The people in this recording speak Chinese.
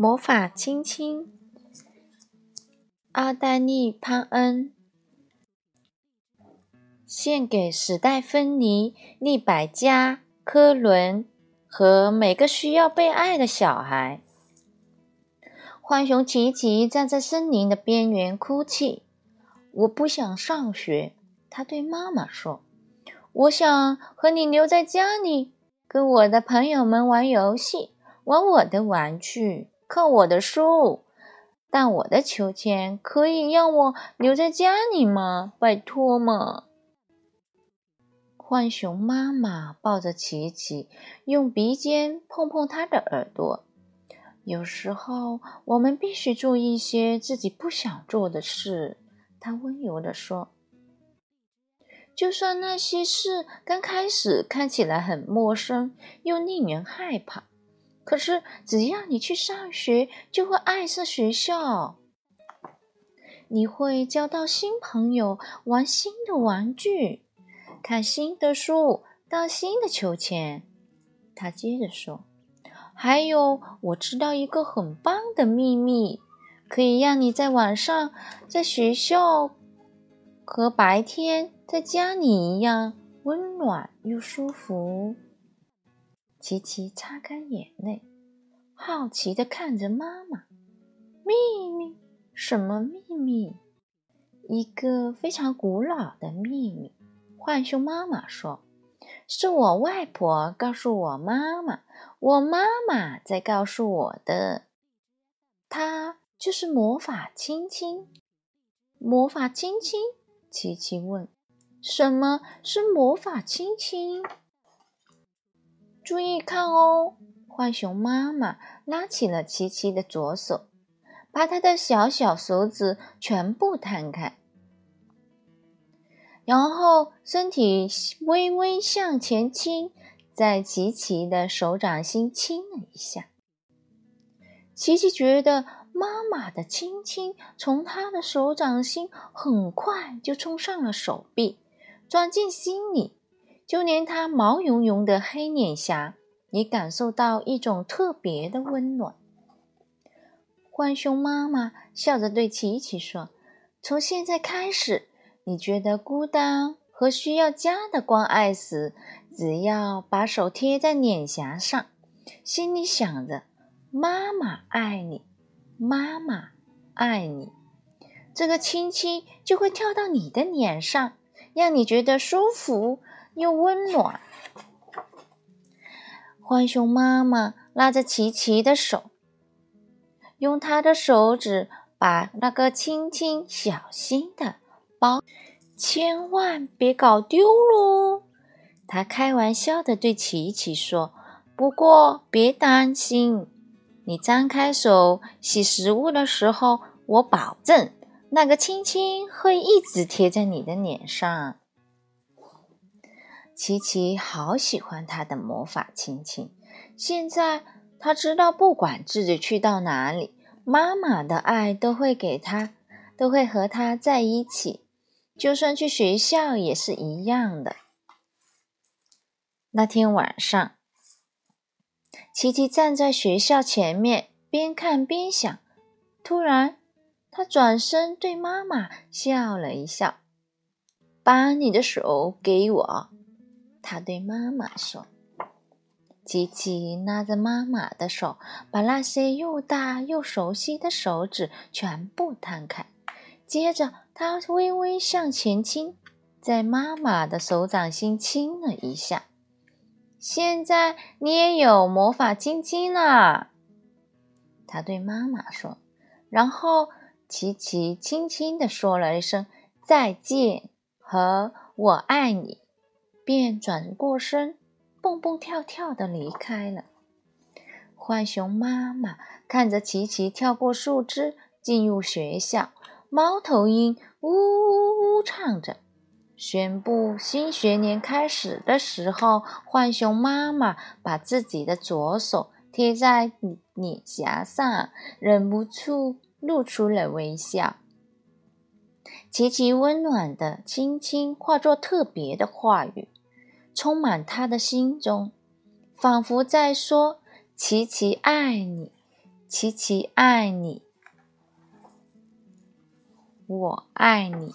魔法亲亲，阿黛丽·潘恩，献给史黛芬妮·利百加·科伦和每个需要被爱的小孩。浣熊琪琪站在森林的边缘哭泣。我不想上学，他对妈妈说：“我想和你留在家里，跟我的朋友们玩游戏，玩我的玩具。”看我的书，但我的秋千可以让我留在家里吗？拜托嘛！浣熊妈妈抱着琪琪，用鼻尖碰碰他的耳朵。有时候，我们必须做一些自己不想做的事，她温柔地说。就算那些事刚开始看起来很陌生，又令人害怕。可是，只要你去上学，就会爱上学校。你会交到新朋友，玩新的玩具，看新的书，荡新的秋千。他接着说：“还有，我知道一个很棒的秘密，可以让你在晚上在学校和白天在家里一样温暖又舒服。”琪琪擦干眼泪，好奇地看着妈妈。秘密？什么秘密？一个非常古老的秘密。浣熊妈妈说：“是我外婆告诉我妈妈，我妈妈在告诉我的。她就是魔法亲亲。”魔法亲亲？琪琪问：“什么是魔法亲亲？”注意看哦！浣熊妈妈拉起了琪琪的左手，把他的小小手指全部摊开，然后身体微微向前倾，在琪琪的手掌心亲了一下。琪琪觉得妈妈的亲亲从他的手掌心很快就冲上了手臂，钻进心里。就连它毛茸茸的黑脸颊也感受到一种特别的温暖。浣熊妈妈笑着对琪琪说：“从现在开始，你觉得孤单和需要家的关爱时，只要把手贴在脸颊上，心里想着‘妈妈爱你，妈妈爱你’，这个亲亲就会跳到你的脸上，让你觉得舒服。”又温暖。浣熊妈妈拉着琪琪的手，用她的手指把那个亲亲小心的包，千万别搞丢喽。她开玩笑的对琪琪说：“不过别担心，你张开手洗食物的时候，我保证那个亲亲会一直贴在你的脸上。”琪琪好喜欢他的魔法亲亲。现在他知道，不管自己去到哪里，妈妈的爱都会给他，都会和他在一起。就算去学校也是一样的。那天晚上，琪琪站在学校前面，边看边想。突然，他转身对妈妈笑了一笑：“把你的手给我。”他对妈妈说：“琪琪拉着妈妈的手，把那些又大又熟悉的手指全部摊开。接着，他微微向前倾，在妈妈的手掌心亲了一下。现在你也有魔法亲亲了。”他对妈妈说。然后，琪琪轻轻地说了一声“再见”和“我爱你”。便转过身，蹦蹦跳跳的离开了。浣熊妈妈看着琪琪跳过树枝进入学校，猫头鹰呜呜呜唱着，宣布新学年开始的时候，浣熊妈妈把自己的左手贴在脸颊上，忍不住露出了微笑。琪琪温暖的轻轻化作特别的话语。充满他的心中，仿佛在说：“琪琪爱你，琪琪爱你，我爱你。